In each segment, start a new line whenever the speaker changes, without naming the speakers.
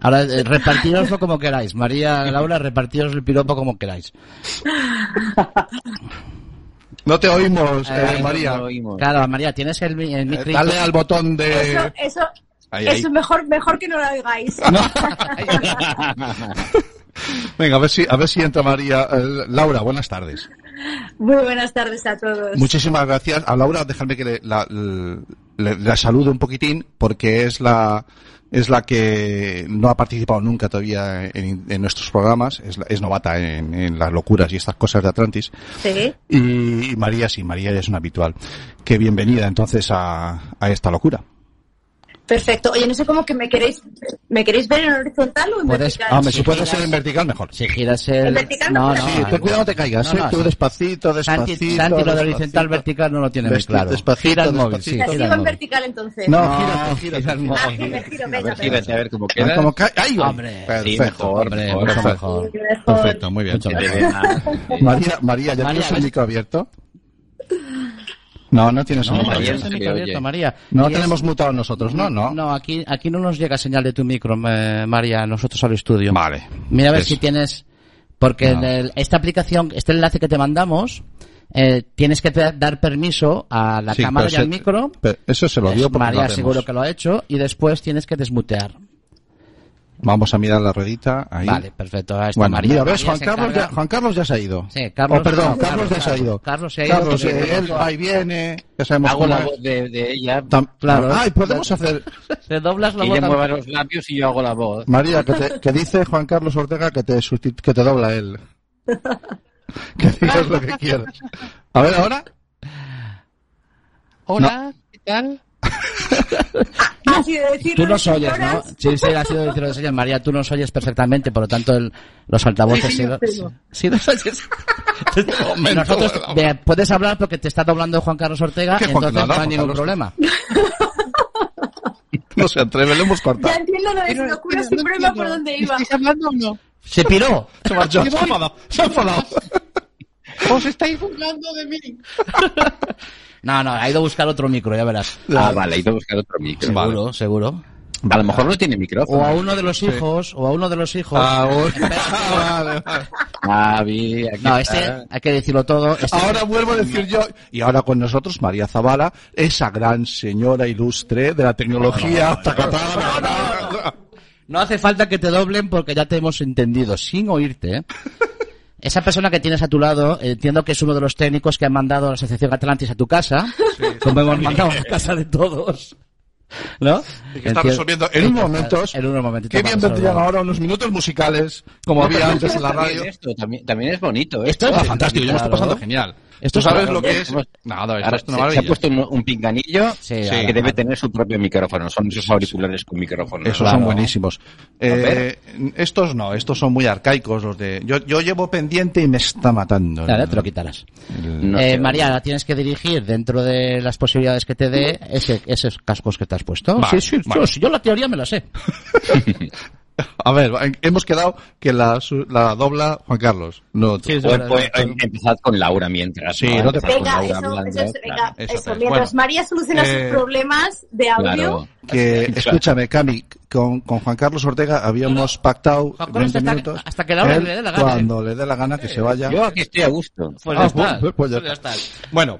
Ahora eh, repartiroslo como queráis. María, Laura, repartiros el piropo como queráis.
No te oímos, eh,
Eh,
María.
No oímos.
Claro, María, tienes el, el
Eh,
micro.
dale al botón de...
Eso, eso,
Ahí,
mejor, mejor que no lo oigáis.
Venga, a ver si, a ver si entra María. Eh, Laura, buenas tardes.
Muy buenas tardes a todos.
Muchísimas gracias. A Laura, déjame que le, la, le- la salude un poquitín porque es la es la que no ha participado nunca todavía en, en nuestros programas, es, es novata en, en las locuras y estas cosas de Atlantis.
Sí.
Y, y María, sí, María es una habitual. Que bienvenida entonces a, a esta locura.
Perfecto. Oye, no sé cómo que me queréis, ¿me queréis ver en horizontal o en
Puedes-
vertical?
Hombre, si
Sí,
puede
giras.
ser en vertical, mejor.
Si giras el...
¿En vertical no
No,
puedo?
no.
Sí, ten cuidado no te caigas,
No,
¿eh? Tú
sí.
despacito,
Santi,
despacito.
Santi lo de
despacito.
horizontal vertical no lo tiene muy
Despacito,
claro.
despacito,
Gira el móvil, sí.
despacito.
¿Me
gira el
en vertical entonces?
No,
No, gira
gírate.
el móvil.
Ah, que me giro,
A
venga,
ver, gírate, a ver cómo
Ah,
queda.
como ca- ¡Ahí va!
Hombre,
Sí,
Perfecto.
mejor,
Hombre,
mejor,
mucho
mejor.
Perfecto, muy bien. María, María, ¿ya tienes el micro abierto? No, no tienes
No,
micro
María,
micro abierto.
No
es-
tenemos mutado nosotros, ¿no? No.
No, aquí, aquí no nos llega señal de tu micro, eh, María, nosotros al estudio.
Vale.
Mira a ver
Es-
si tienes, porque
No.
en el- esta aplicación, este enlace que te mandamos, eh, tienes que te- dar permiso a la
Sí,
cámara y al
se-
micro.
Eso se lo dio porque
María seguro que lo ha hecho y después tienes que desmutear.
Vamos a mirar la ruedita. Ahí.
Vale, perfecto. Ahí está
Bueno,
María.
mira, ves,
María
Juan Carlos, ya, Juan Carlos ya se ha ido.
Sí, Carlos-
Oh, perdón,
no,
Carlos,
Carlos,
ya se ha ido.
Carlos se ha ido
Carlos, eh, él y viene. Ya sabemos
Hago
cómo
la
es.
voz de, de ella.
Tam-
Claro.
Ay, podemos hacer.
Te doblas la
Que
voz.
mueva los labios y yo hago la voz.
María, que, te, que dice Juan Carlos Ortega que te, que te dobla él. que digas lo que quieras. A ver, ahora.
Hola, ¿qué tal?
Ha sido decirlo
Tú
de
nos oyes, ¿no? Sí, sí, ha sido decirlo de señor María, tú nos oyes perfectamente, por lo tanto el- los altavoces...
Sí,
sí,
sí,
nos oyes. Nosotros, de- puedes hablar porque te está doblando Juan Carlos Ortega,
¿Qué Juan-
entonces
no,
no,
no,
hay ningún
Carlos?
problema.
No se atreve, le hemos
Ya
cortado.
entiendo lo de
Pero-
locura
pero
sin
no
problema por dónde iba.
¿Estáis hablando o no?
Se piró.
Se marchó, se ha enfadado. Se ha enfadado.
¿Os estáis burlando de mí?
No, no, ha ido a buscar otro micro, ya verás.
Ah, vale, he ido a buscar otro micro.
Seguro, seguro.
A lo mejor no tiene micrófono.
O a uno de los hijos, o a uno de los hijos.
Ah, bueno. vale, vale.
Ah,
No, este, hay que decirlo todo. este-
Ahora vuelvo a decir yo, y ahora con nosotros María Zavala, esa gran señora ilustre de la tecnología.
No hace falta que te doblen porque ya te hemos entendido, sin oírte. ¿eh? Esa persona que tienes a tu lado, eh, entiendo que es uno de los técnicos que han mandado a la Asociación Atlantis a tu casa, como hemos mandado a la casa de todos. ¿No?
Y que está resolviendo en unos momentos.
En unos momentitos
Qué bien vendrían ahora unos minutos musicales, como había antes en la
También
radio.
Esto, también, también es bonito. ¿eh?
Esto
Ah,
es
fantástico, yo me estoy pasando genial.
Esto
¿Tú sabes lo que es? Nada,
Ahora
esto es una
se, se ha puesto un, un pinganillo
Sí,
que
ahora,
debe
ahora.
tener su propio micrófono. Son esos auriculares con micrófono.
Esos
Claro.
son buenísimos. Eh, estos no, estos son muy arcaicos los de. Yo, yo llevo pendiente y me está matando.
Claro, te lo quitarás.
No
eh, la tienes que dirigir dentro de las posibilidades que te dé ese, esos cascos que te has puesto.
Vale,
sí, sí,
vale.
yo, yo la teoría me la sé.
A ver, hemos quedado que la, su- la dobla Juan Carlos. No.
Sí, sí.
Pues, pues, em- empezad con Laura mientras.
Sí, no te
Empezad con
Venga,
Laura
eso,
hablando,
eso, venga,
eso
eso.
es.
Mientras
Bueno,
María soluciona
eh,
sus problemas de audio,
Claro.
que, escúchame, Cami, con, con Juan Carlos Ortega habíamos pactado
Juan Carlos
20
hasta-
minutos.
hasta que Laura
Él,
le dé la gana,
Cuando le dé la gana que se vaya.
Yo aquí estoy a gusto.
Pues
Ah,
ya está.
pues- pues ya
Pues
está. Bueno,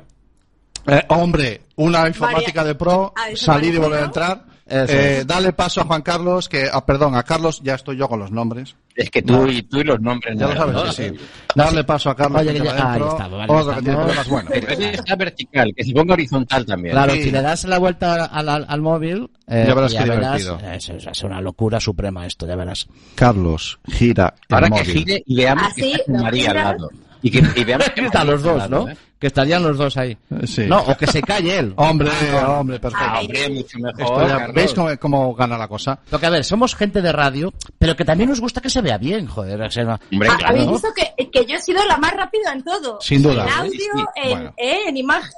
eh, hombre, una informática
María-
de pro, salir y volver a
¿no?
entrar. Eh, dale paso a Juan Carlos, que, ah, perdón, a Carlos, ya estoy yo con los nombres.
Es que tú, y, tú y los nombres.
Ya
no,
lo sabes
¿no?
que sí. Darle paso a Carlos.
Oye,
que
que ya- ahí
dentro.
está, vale,
Otro que tiene
estamos.
problemas, bueno.
Pero ese está vertical, que se ponga horizontal también.
Claro,
Sí.
si le das la vuelta al, al- al móvil, eh,
Ya verás qué
verás,
divertido.
eso es, es una locura suprema esto, ya verás.
Carlos, gira el
Ahora que
móvil.
gire y veamos
Así,
que está con
lo
María al lado. Y que y veamos que
Están los dos, ¿no?
¿eh?
Que estarían los dos ahí.
Sí.
No, o que se calle él.
Hombre, hombre, perfecto.
Ah, hombre, mucho mejor.
Esto ya-
Carlos.
¿Veis cómo, cómo gana la cosa?
Porque, a ver, somos gente de radio, pero que también nos gusta que se vea bien, joder. o sea, no-
Hombre,
Ah,
claro.
habéis visto que, que yo he sido la más rápida en todo.
Sin duda.
En audio,
Sí, sí.
en,
Bueno.
eh, en imagen.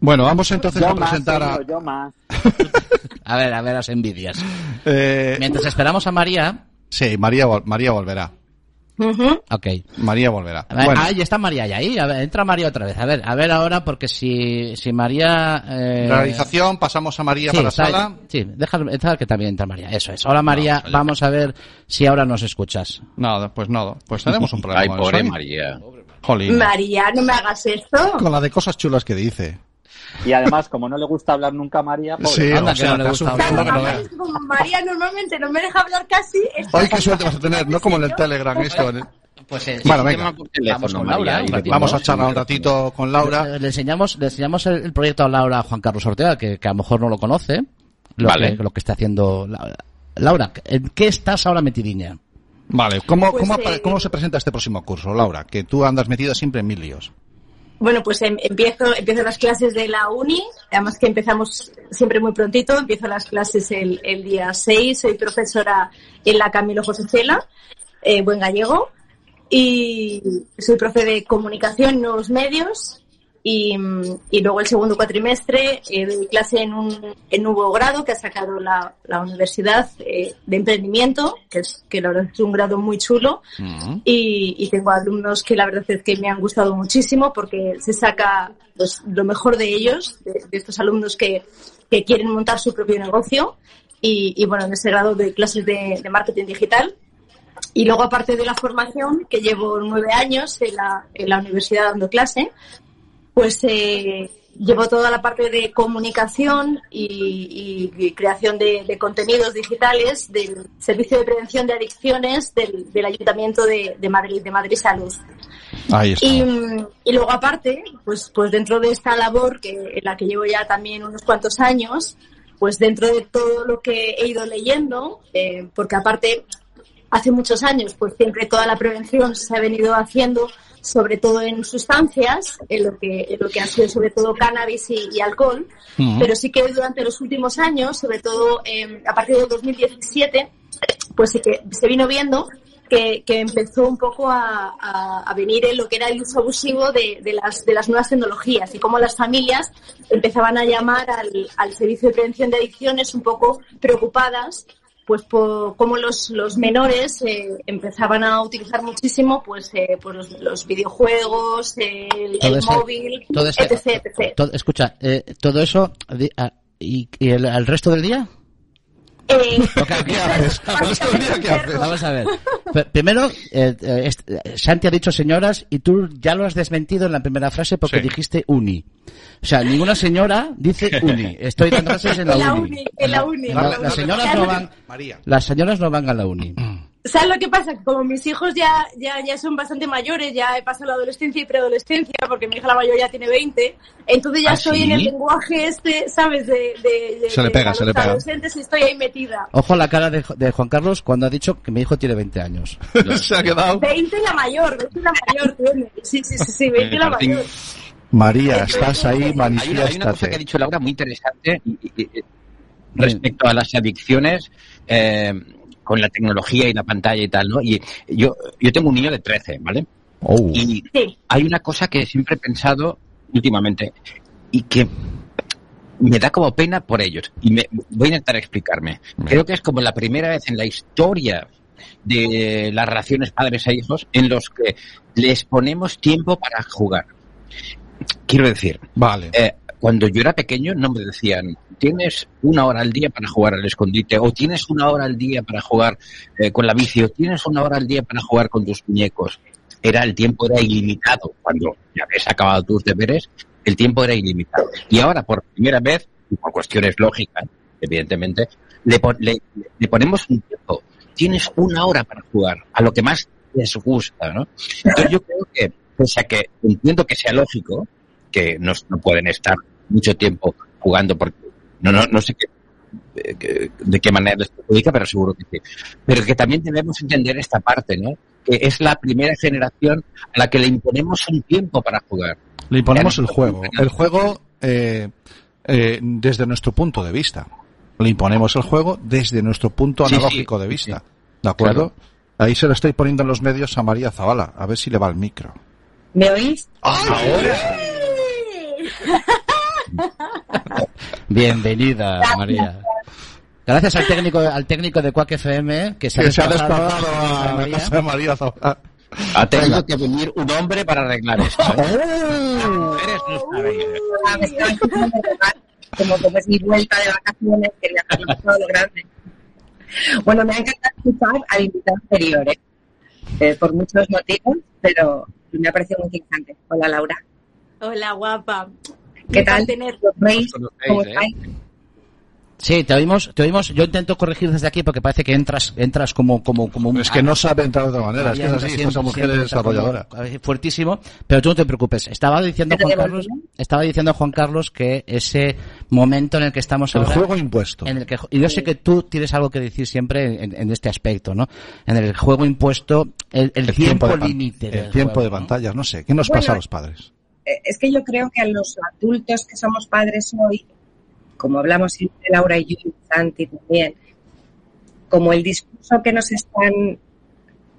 Bueno, vamos entonces
Yo
a
más,
presentar a...
señor, yo más.
A ver, a ver las envidias.
eh,
Mientras esperamos a María,
sí, María, María volverá.
Ok.
María volverá.
Ver,
Bueno,
Ahí está María ya ahí. A ver, entra María otra vez. A ver, a ver ahora, porque si, si María... Eh,
realización, pasamos a María
sí,
para
está-
sala.
Sí, deja, deja que también entra María. Eso es. Ahora María,
Vamos
a ver si ahora nos escuchas.
Nada, pues nada. Pues tenemos un problema.
Ay,
con
pobre. María.
Jolín.
María, no me hagas esto.
Con la de cosas chulas que dice.
Y además, como no le gusta hablar nunca a María, pobre.
Sí,
Anda,
o
que
sea,
no le gusta hablar.
María normalmente no me deja hablar casi.
Hoy qué suerte vas a tener, no como en el Telegram esto. ¿eh?
Pues eh,
Bueno, venga.
Vamos con Laura, ratito.
Vamos a charlar un ratito con Laura.
Eh, Le enseñamos, le enseñamos el, el proyecto a Laura a Juan Carlos Ortega, que, que a lo mejor no lo conoce. Lo,
Vale.
que, lo que está haciendo La- Laura. ¿En qué estás ahora metidiña?
Vale, ¿cómo,
Pues,
cómo,
eh,
cómo se presenta este próximo curso, Laura? Que tú andas metida siempre en mil líos.
Bueno, pues em- empiezo, empiezo las clases de la uni, además que empezamos siempre muy prontito, empiezo las clases el, día 6, soy profesora en la Camilo José Cela, eh, buen gallego, y soy profe de comunicación nuevos medios, y, mm, y luego el segundo cuatrimestre eh, doy clase en un en nuevo grado que ha sacado la, la universidad eh, de emprendimiento, que es que la verdad es un grado muy chulo, y, y tengo alumnos que la verdad es que me han gustado muchísimo porque se saca pues, lo mejor de ellos, de, de estos alumnos que, que quieren montar su propio negocio. Y, y, bueno, en ese grado de clases de, de marketing digital. Y luego, aparte de la formación, que llevo nueve años en la, en la universidad dando clase, pues eh, llevo toda la parte de comunicación y, y- y creación de, de contenidos digitales del Servicio de Prevención de Adicciones del, del Ayuntamiento de, de Madrid, de Madrid Salud.
Ahí está.
Y, y luego aparte, pues, pues dentro de esta labor que, en la que llevo ya también unos cuantos años, pues dentro de todo lo que he ido leyendo, eh, porque aparte hace muchos años, pues siempre toda la prevención se ha venido haciendo, sobre todo en sustancias, en lo que, en lo que han sido sobre todo cannabis y, y alcohol, pero sí que durante los últimos años, sobre todo eh, a partir del 2017, pues sí que se vino viendo que, que empezó un poco a, a- a venir en lo que era el uso abusivo de, de las, de las nuevas tecnologías y cómo las familias empezaban a llamar al, al servicio de prevención de adicciones un poco preocupadas pues por cómo los, los menores eh, empezaban a utilizar muchísimo pues, eh, pues los, los videojuegos, el,
Todo
el
ese-
móvil,
todo ese-
etc, etc.
todo- escucha, eh, todo eso, ah, ¿y, y el, el resto del día?
Eh.
Vamos a ver. Primero, eh, eh, Santi ha dicho señoras y tú ya lo has desmentido en la primera frase porque
Sí.
dijiste uni. O sea, ninguna señora dice uni. Estoy dando clases en la,
En la
uni.
uni, en la uni,
La-
la
las señoras no van,
María.
las señoras no van a la uni.
¿Sabes lo que pasa? Como mis hijos ya, ya, ya son bastante mayores, ya he pasado la adolescencia y preadolescencia, porque mi hija la mayor ya tiene 20, entonces ya
¿Ah,
estoy
sí?
en el lenguaje este, ¿sabes? De, de, de-
Se le
de
pega,
los
se le pega.
adolescentes y estoy ahí metida.
Ojo a la cara de, de Juan Carlos cuando ha dicho que mi hijo tiene 20 años.
Se ha quedado.
20 la mayor, 20 la mayor tiene. Sí, sí, sí, sí 20 la
Martín.
mayor.
María, estás ahí,
Hay una, hay una cosa que ha
manifiéstate.
dicho Laura muy interesante y- y- y- respecto a las adicciones eh, con la tecnología y la pantalla y tal, ¿no? Y yo, yo tengo un niño de 13, ¿vale?
Oh.
Y
Sí.
hay una cosa que siempre he pensado últimamente y que me da como pena por ellos. Y me, voy a intentar explicarme. Creo que es como la primera vez en la historia de las relaciones padres e hijos en los que les ponemos tiempo para jugar. Quiero decir,
Vale.
eh, cuando yo era pequeño no me decían, tienes una hora al día para jugar al escondite, o tienes una hora al día para jugar eh, con la bici, o tienes una hora al día para jugar con tus muñecos. Era el tiempo era ilimitado. Cuando ya habías acabado tus deberes, el tiempo era ilimitado. Y ahora, por primera vez, por cuestiones lógicas, evidentemente, le, le- le ponemos un tiempo. Tienes una hora para jugar, a lo que más les gusta, ¿no? Entonces yo creo que, pese a que entiendo que sea lógico, que no, no pueden estar mucho tiempo jugando porque no, no, no sé qué, eh, qué- de qué manera les perjudica, pero seguro que sí. Pero que también debemos entender esta parte, ¿no? Que es la primera generación a la que le imponemos un tiempo para jugar.
Le imponemos el juego. El juego eh, eh, desde nuestro punto de vista. Le imponemos el juego desde nuestro punto
Sí,
analógico
sí,
de vista.
sí.
¿De acuerdo? Ahí se lo estoy poniendo en los medios a María Zavala. A ver si le va el micro.
¿Me oís?
Bienvenida, María. Gracias al técnico, al técnico de Quack FM que se ha
Que se ha
desplazado
a la
María.
casa de María Zavala.
Ha tenido que venir un hombre para arreglar esto.
Oh. como, como es mi vuelta de vacaciones, quería hacerlo todo lo grande. Bueno, me ha encantado escuchar al invitado anterior, ¿eh? Eh, por muchos motivos, pero me ha parecido muy interesante. Hola, Laura.
Hola, guapa.
¿Qué tal? ¿Los veis? ¿Cómo
¿eh?
Sí, te oímos, te oímos. Yo intento corregir desde aquí porque parece que entras, entras como, como, como un.
Es que no sabe entrar de otra manera, es que es así,
siempre,
esta mujer es desarrolladora.
Fuertísimo, pero tú no te preocupes. Estaba diciendo
¿Pero
Juan Carlos, estaba diciendo Juan Carlos que ese momento en el que estamos
El
ahora,
juego impuesto.
en el que y yo sé que tú tienes algo que decir siempre en, en este aspecto, ¿no? En el juego impuesto, el, el
El
tiempo límite,
El tiempo
juego,
de
¿no?
pantallas, no sé. ¿Qué nos
Bueno,
pasa a los padres?
Eh, Es que yo creo que a los adultos que somos padres hoy, como hablamos siempre Laura y yo y Santi también, como el discurso que nos están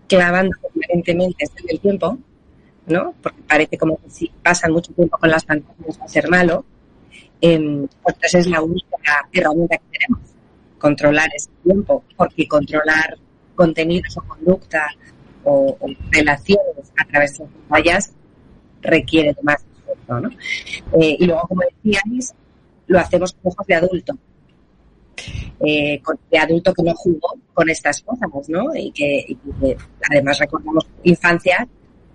clavando permanentemente es el tiempo, ¿no? Porque parece como que si pasan mucho tiempo con las pantallas va a ser malo, em, pues es la única herramienta que tenemos, controlar ese tiempo, porque controlar contenidos o conducta o, o relaciones a través de las pantallas requiere de más esfuerzo, ¿no? Eh, y luego, como decíais, lo hacemos con ojos de adulto. Eh, con- de adulto que no jugó con estas cosas, ¿no? Y que, y que además recordamos infancias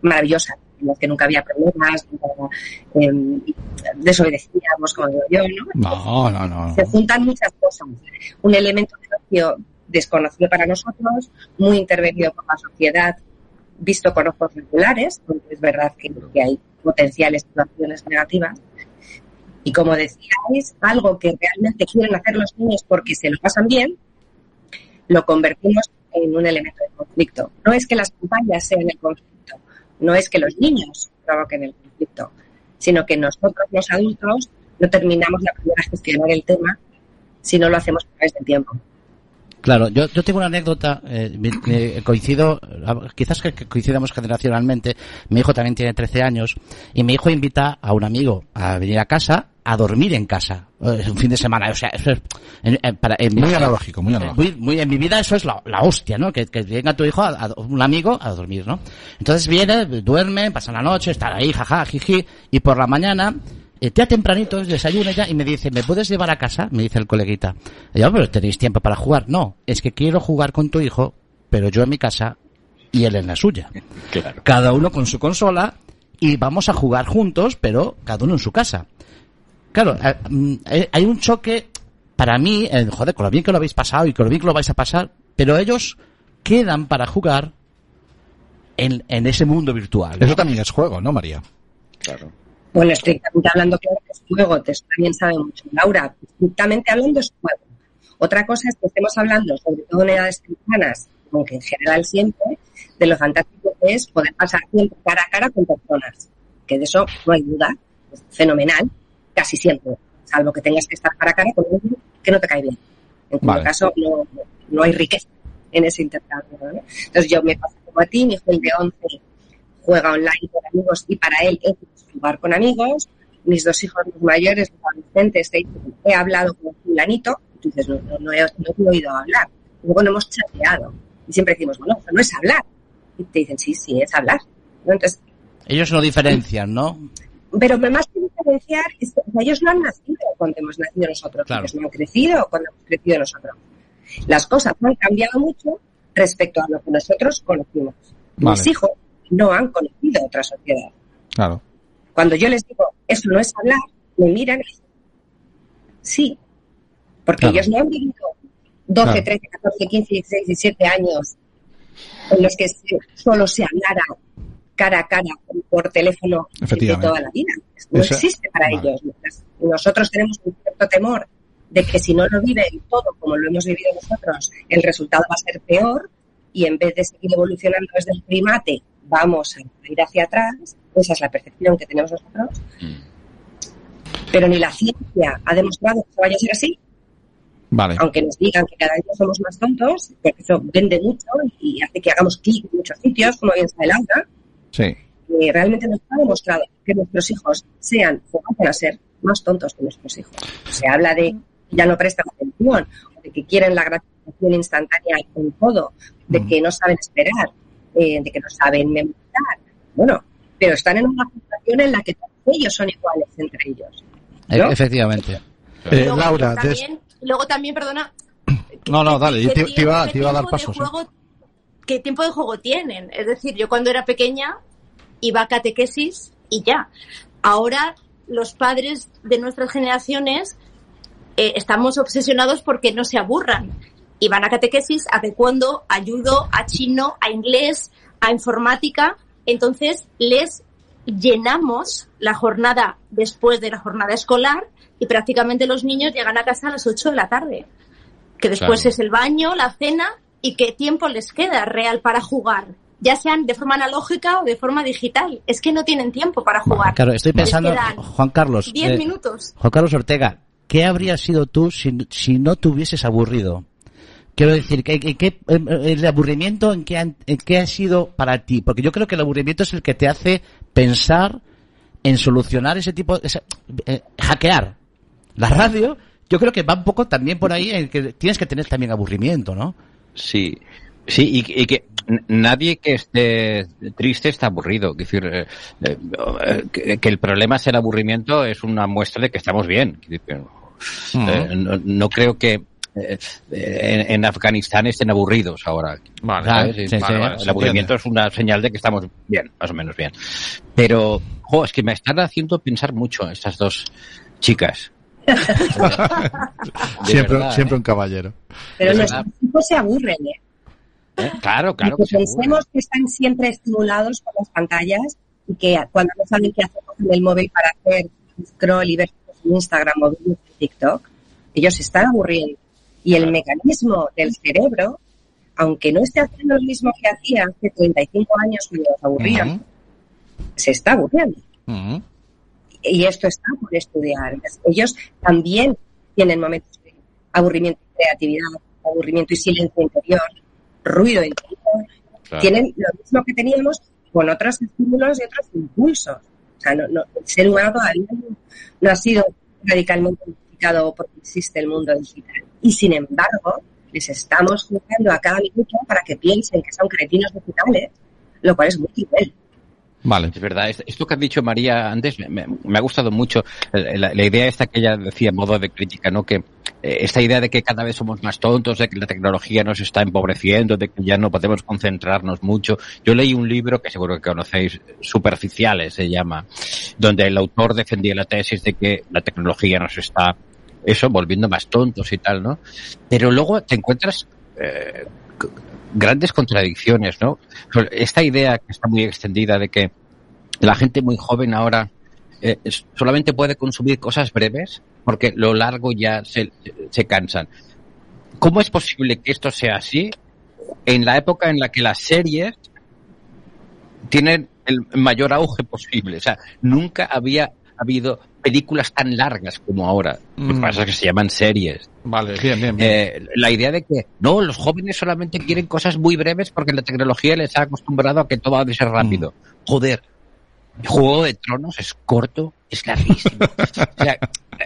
maravillosas, en las que nunca había problemas, nunca, eh, desobedecíamos, como digo yo, ¿no?
No, no, no.
se juntan muchas cosas. Un elemento de ocio desconocido para nosotros, muy intervenido por la sociedad, visto con ojos regulares, porque es verdad que, hay potenciales situaciones negativas. Y como decíais, algo que realmente quieren hacer los niños porque se lo pasan bien, lo convertimos en un elemento de conflicto. No es que las pantallas sean el conflicto, no es que los niños provoquen el conflicto, sino que nosotros los adultos no terminamos de aprender a gestionar el tema si no lo hacemos a través del tiempo.
Claro, yo, yo tengo una anécdota, eh, me- me- coincido, a- quizás que coincidamos generacionalmente, mi hijo también tiene 13 años, y mi hijo invita a un amigo a venir a casa, a dormir en casa, eh, un fin de semana, o sea, eso es, en, en- para, en mi-
Muy analógico, muy
eh,
analógico.
muy- muy- en mi vida eso es la, la hostia, ¿no? Que, que venga tu hijo, a, a- un amigo, a dormir, ¿no? Entonces viene, duerme, pasa la noche, está ahí, jaja, jiji, y por la mañana, eh, ya tempranito, desayuna ya, y me dice, ¿me puedes llevar a casa? Me dice el coleguita. Y yo, pero tenéis tiempo para jugar. No, es que quiero jugar con tu hijo, pero yo en mi casa y él en la suya.
Claro.
Cada uno con su consola y vamos a jugar juntos, pero cada uno en su casa. Claro, eh, mm, eh, hay un choque para mí, eh, joder, con lo bien que lo habéis pasado y con lo bien que lo vais a pasar, pero ellos quedan para jugar en, en ese mundo virtual. ¿no?
Eso también es juego, ¿no, María?
Claro.
Bueno, estrictamente hablando, claro que es juego, te también sabe mucho. Laura, estrictamente hablando es juego. Otra cosa es que estemos hablando, sobre todo en edades tempranas, aunque en general siempre, de lo fantástico que es poder pasar tiempo cara a cara con personas. Que de eso no hay duda, es fenomenal, casi siempre, salvo que tengas que estar cara a cara con alguien que no te cae bien. En
Vale.
caso no, no hay riqueza en ese intercambio. ¿no? Entonces yo me paso como a ti, mi hijo de 11 juega online con amigos y para él es jugar con amigos. Mis dos hijos los mayores, los adolescentes, te dicen, he hablado con fulanito, y tú dices, no, no, no he, no he oído hablar. Y luego no hemos chateado. Y siempre decimos, bueno, eso no es hablar. Y te dicen, sí, sí, es hablar. ¿no? Entonces,
Ellos no diferencian, ¿no?
pero más que diferenciar, es que, o sea, ellos no han nacido cuando hemos nacido nosotros,
Claro.
ellos no han crecido cuando hemos crecido nosotros. Las cosas han cambiado mucho respecto a lo que nosotros conocimos.
Vale.
Mis hijos no han conocido otra sociedad.
Claro.
Cuando yo les digo, eso no es hablar, me miran y sí, porque
Claro.
ellos no han vivido 12,
Claro.
13, 14, 15, 16, 17 años en los que solo se hablara cara a cara por teléfono de toda la vida. No
Esa-
existe para
vale.
ellos. Nosotros tenemos un cierto temor de que si no lo viven todo como lo hemos vivido nosotros, el resultado va a ser peor y en vez de seguir evolucionando desde el primate, vamos a ir hacia atrás. Esa es la percepción que tenemos nosotros. Pero ni la ciencia ha demostrado que eso vaya a ser así,
Vale.
aunque nos digan que cada día somos más tontos, porque eso vende mucho y hace que hagamos clic en muchos sitios, como bien sabe Laura,
Sí.
que realmente nos ha demostrado que nuestros hijos sean o vayan a ser más tontos que nuestros hijos. Se habla de que ya no prestan atención, de que quieren la gratificación instantánea en todo, de
Mm.
que no saben esperar. Eh, de que no saben memorizar. Bueno, pero están en una situación en la que todos ellos son iguales entre ellos. ¿no?
E- Efectivamente.
Eh,
Luego,
Laura, des-
también, luego también, perdona.
No, no, dale,
¿qué
te- te iba-
tiempo-
te iba a dar pasos, ¿eh?
juego- ¿Qué tiempo de juego tienen? Es decir, yo cuando era pequeña iba a catequesis y ya. Ahora los padres de nuestras generaciones eh, estamos obsesionados porque no se aburran. Y van a catequesis, a taekwondo, a judo, a chino, a inglés, a informática. Entonces les llenamos la jornada después de la jornada escolar y prácticamente los niños llegan a casa a las 8 de la tarde. Que después
Claro.
es el baño, la cena y qué tiempo les queda real para jugar. Ya sean de forma analógica o de forma digital. Es que no tienen tiempo para jugar.
Claro, estoy pensando, Juan Carlos.
10
eh,
minutos.
Juan Carlos Ortega, ¿qué habrías sido tú si, si no te hubieses aburrido? Quiero decir, ¿qué, eh, el aburrimiento en qué, han- en qué ha sido para ti? Porque yo creo que el aburrimiento es el que te hace pensar en solucionar ese tipo, esa- eh, hackear la radio. Yo creo que va un poco también por ahí en que tienes que tener también aburrimiento, ¿no?
Sí, sí, y, y que nadie que esté triste está aburrido. Es decir, eh, eh, que, que el problema es el aburrimiento es una muestra de que estamos bien. No, no creo que eh, eh, en, en Afganistán estén aburridos ahora.
Vale,
¿sabes?
sí,
Y-
sí,
vale,
sí,
vale,
se
el aburrimiento es una señal de que estamos bien, más o menos bien. Pero, jo, es que me están haciendo pensar mucho estas dos chicas.
Siempre,
verdad,
siempre
¿eh?
un caballero.
Pero
Es
nuestros hijos se aburren, ¿eh?
¿Eh? Claro, claro
y
que
pensemos que están siempre estimulados por las pantallas y que cuando no saben qué hacer con el móvil para hacer scroll y ver en Instagram o en TikTok, ellos se están aburriendo. Y el mecanismo del cerebro, aunque no esté haciendo lo mismo que hacía hace 35 años cuando los aburrían, se está aburriendo. Y esto está por estudiar. Ellos también tienen momentos de aburrimiento y creatividad, aburrimiento y silencio interior, ruido interior,
Claro.
tienen lo mismo que teníamos con otros estímulos y otros impulsos. O sea, no, no, el ser humano todavía no, no ha sido radicalmente modificado porque existe el mundo digital. Y sin embargo, les estamos jugando a cada minuto para que piensen que son cretinos digitales, lo cual es muy cruel.
Vale.
Es verdad, es- esto que has dicho María antes me, me- me ha gustado mucho. Eh, La, la idea esta que ella decía en modo de crítica, ¿no? Que eh, esta idea de que cada vez somos más tontos, de que la tecnología nos está empobreciendo, de que ya no podemos concentrarnos mucho. Yo leí un libro que seguro que conocéis, Superficiales se llama, donde el autor defendía la tesis de que la tecnología nos está, eso, volviendo más tontos y tal, ¿no? Pero luego te encuentras eh, grandes contradicciones, ¿no? Esta idea que está muy extendida de que la gente muy joven ahora eh, solamente puede consumir cosas breves porque lo largo ya se, se cansan. ¿Cómo es posible que esto sea así en la época en la que las series tienen el mayor auge posible? O sea, nunca había habido películas tan largas como ahora. Lo que
Mm.
pasa es que se llaman series.
Vale, bien, bien, bien.
Eh, la idea de que no, los jóvenes solamente quieren cosas muy breves porque la tecnología les ha acostumbrado a que todo ha de ser rápido. Joder, Juego de Tronos es corto, es larguísimo. o sea,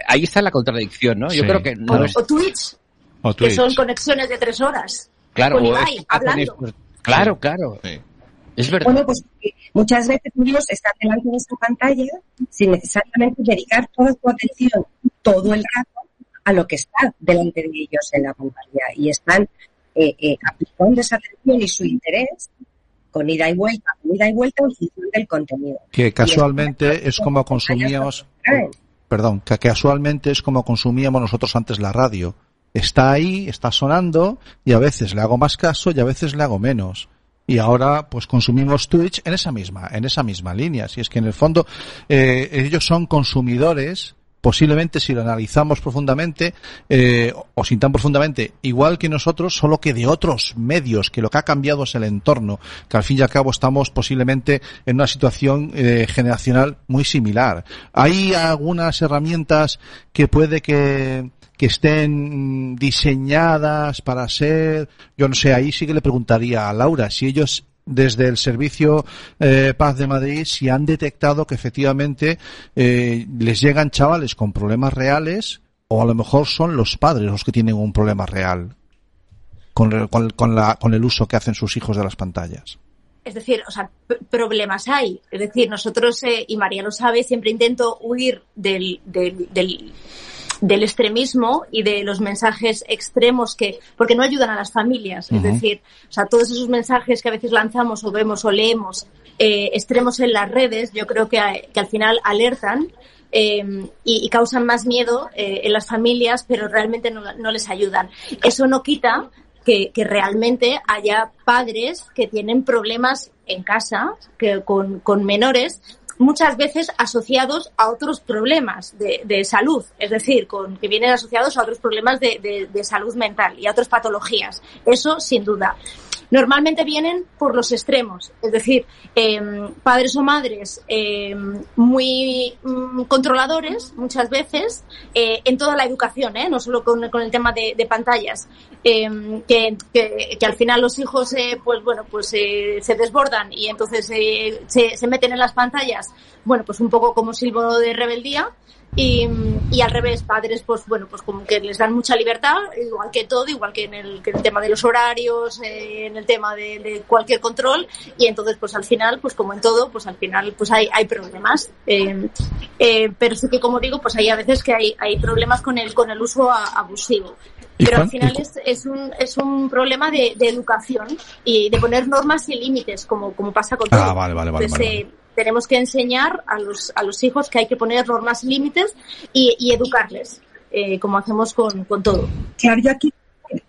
ahí está la contradicción, ¿no? Yo
Sí,
creo que no es
O Twitch,
O
que son conexiones de tres horas.
claro.
con
o
Ibai,
es- hacen
hablando.
esto- Claro, claro.
Sí.
Es verdad.
Bueno, pues eh, muchas veces ellos están delante de esta pantalla sin necesariamente dedicar toda su atención todo el rato a lo que está delante de ellos en la pantalla y están eh, eh, aplicando esa atención y su interés con ida y vuelta, con ida y vuelta en función del contenido.
Que casualmente es como consumíamos, perdón, que casualmente es como consumíamos nosotros antes la radio. Está ahí, está sonando, y a veces le hago más caso y a veces le hago menos. Y ahora, pues consumimos Twitch en esa misma, en esa misma línea. Si es que en el fondo, eh, ellos son consumidores, posiblemente si lo analizamos profundamente, eh, o sin tan profundamente, igual que nosotros, solo que de otros medios, que lo que ha cambiado es el entorno, que al fin y al cabo estamos posiblemente en una situación eh, generacional muy similar. Hay algunas herramientas que puede que, que estén diseñadas para ser, yo no sé, ahí sí que le preguntaría a Laura si ellos desde el servicio eh, Paz de Madrid si han detectado que efectivamente eh, les llegan chavales con problemas reales o a lo mejor son los padres los que tienen un problema real con, con, con la, con el uso que hacen sus hijos de las pantallas.
es decir, o sea, problemas hay. Es decir, nosotros, eh, y María lo sabe, siempre intento huir del, del, del, del, extremismo y de los mensajes extremos que, porque no ayudan a las familias. Es decir, o sea, todos esos mensajes que a veces lanzamos o vemos o leemos eh, extremos en las redes, yo creo que, que al final alertan eh, y, y, causan más miedo eh, en las familias, pero realmente no, no, les ayudan. Eso no quita que, que, realmente haya padres que tienen problemas en casa que con, con menores muchas veces asociados a otros problemas de, de, salud, es decir, con, que vienen asociados a otros problemas de, de, de salud mental y a otras patologías. Eso sin duda normalmente vienen por los extremos, es decir, eh, padres o madres eh, muy mm, controladores muchas veces eh, en toda la educación, no solo con, el tema de, pantallas, que, que, que, al final los hijos pues bueno pues se desbordan y entonces se, se meten en las pantallas, bueno pues un poco como silbo de rebeldía y, y, al revés, padres, pues bueno, pues como que les dan mucha libertad, igual que todo, igual que en el, que en el tema de los horarios, eh, en el tema de, de, cualquier control, y entonces pues al final, pues como en todo, pues al final pues hay, hay problemas. Eh, eh, pero sí que como digo, pues hay a veces que hay, hay problemas con el, con el uso abusivo. Pero al final es, es, un, es un problema de, de, educación y de poner normas y límites, como, como pasa con todo.
Ah, vale, vale, vale. Entonces, vale
tenemos que enseñar a los, a los hijos que hay que poner normas límites y, y educarles, eh, como hacemos con, con, todo.
Claro, yo aquí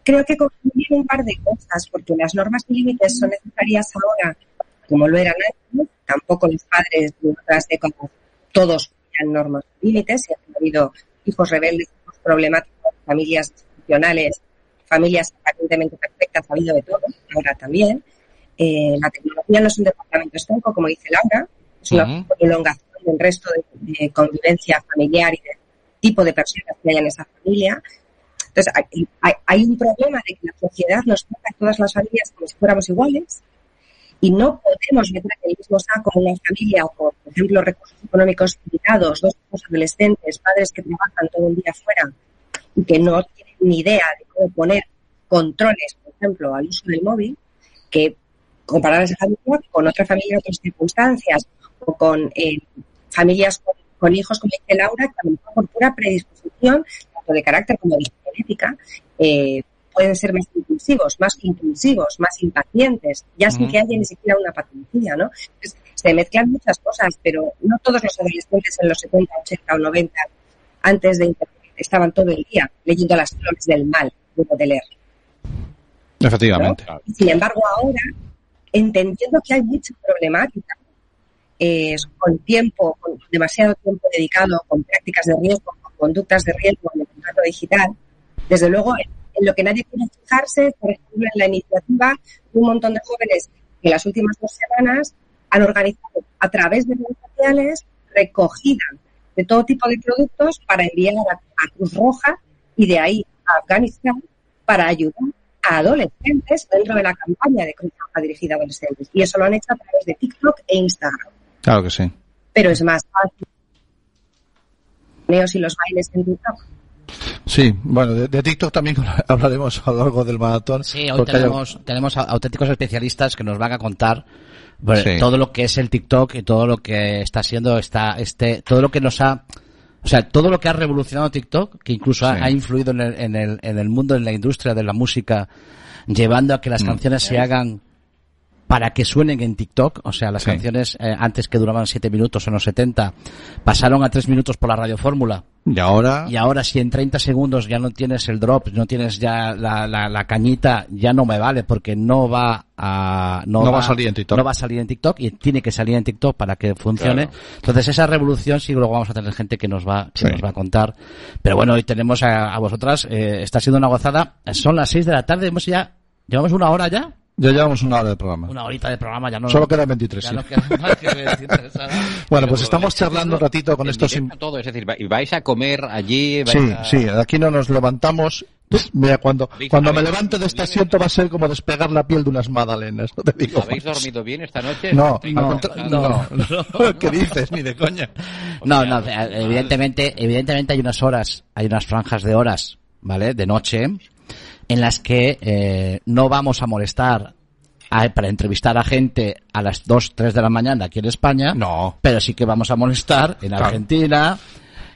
creo que confundir un par de cosas, porque las normas y límites son necesarias ahora, como lo eran antes, tampoco los padres de otras décadas, todos tenían normas y límites, y han habido hijos rebeldes, hijos problemáticos, familias disfuncionales, familias aparentemente perfectas, ha habido de todo, ahora también. Eh, la tecnología no es un departamento estanco, como dice Laura, es una uh -huh. prolongación del resto de, de, convivencia familiar y de tipo de personas que hay en esa familia. Entonces, hay, hay, hay, un problema de que la sociedad nos trata a todas las familias como si fuéramos iguales y no podemos meter en el mismo saco una familia o, por ejemplo, recursos económicos limitados, dos hijos adolescentes, padres que trabajan todo el día fuera y que no tienen ni idea de cómo poner controles, por ejemplo, al uso del móvil, que comparar a esa familia con otra familia en otras circunstancias o con eh, familias con, con, hijos, como dice Laura, que a lo mejor por pura predisposición, tanto de carácter como de genética, eh, pueden ser más impulsivos, más impulsivos, más impacientes, ya sin uh -huh. que haya ni siquiera una patología, ¿no? Entonces, se mezclan muchas cosas, pero no todos los adolescentes en los 70, 80 o 90, antes de Internet, estaban todo el día leyendo las flores del mal de leer.
Efectivamente.
¿no? Sin embargo, ahora, entendiendo que hay mucha problemática eh, con tiempo, con demasiado tiempo dedicado, con prácticas de riesgo, con conductas de riesgo en el contrato digital. Desde luego, en, lo que nadie quiere fijarse, por ejemplo, en la iniciativa de un montón de jóvenes que las últimas dos semanas han organizado a través de redes sociales recogida de todo tipo de productos para enviar a, a Cruz Roja y de ahí a Afganistán para ayudar a adolescentes dentro de la campaña de Cruz Roja dirigida a adolescentes. Y eso lo han hecho a través de TikTok e Instagram.
Claro que sí.
Pero es más fácil. y los bailes en TikTok.
Sí, bueno, de, de, TikTok también hablaremos a lo largo del maratón.
Sí, hoy tenemos, hay... tenemos auténticos especialistas que nos van a contar bueno, sí. todo lo que es el TikTok y todo lo que está siendo esta, este, todo lo que nos ha, o sea, todo lo que ha revolucionado TikTok, que incluso sí. ha, ha, influido en el, en, el, en el mundo, en la industria de la música, llevando a que las mm. canciones se hagan para que suenen en TikTok, o sea, las sí. canciones eh, antes que duraban 7 minutos en los 70 pasaron a 3 minutos por la radio fórmula.
Y ahora
y ahora si en 30 segundos ya no tienes el drop, no tienes ya la, la, la cañita, ya no me vale porque no va a
no, no va, va, a salir en TikTok.
No va a salir en TikTok y tiene que salir en TikTok para que funcione. Claro. Entonces esa revolución sí luego vamos a tener gente que nos va que sí. nos va a contar. Pero bueno, hoy tenemos a, a vosotras eh, está siendo una gozada. Son las 6 de la tarde, hemos ya llevamos una hora ya.
Ya llevamos una hora de programa.
Una horita de programa, ya no.
Solo quedan 23. Ya sí. no queda más que 23. bueno, pues estamos charlando un ratito con estos.
Todo, es decir, vais a comer allí.
sí,
a...
sí, aquí no nos levantamos. Mira, cuando, cuando me levante de este asiento va a ser como despegar la piel de unas magdalenas, no te digo.
¿Habéis dormido bien esta noche?
No, no, no, no. ¿Qué dices? Ni de coña.
No, no, evidentemente, evidentemente hay unas horas, hay unas franjas de horas, ¿vale? De noche, en las que eh, no vamos a molestar a- para entrevistar a gente a las 2, 3 de la mañana aquí en España.
No.
Pero sí que vamos a molestar en. Argentina,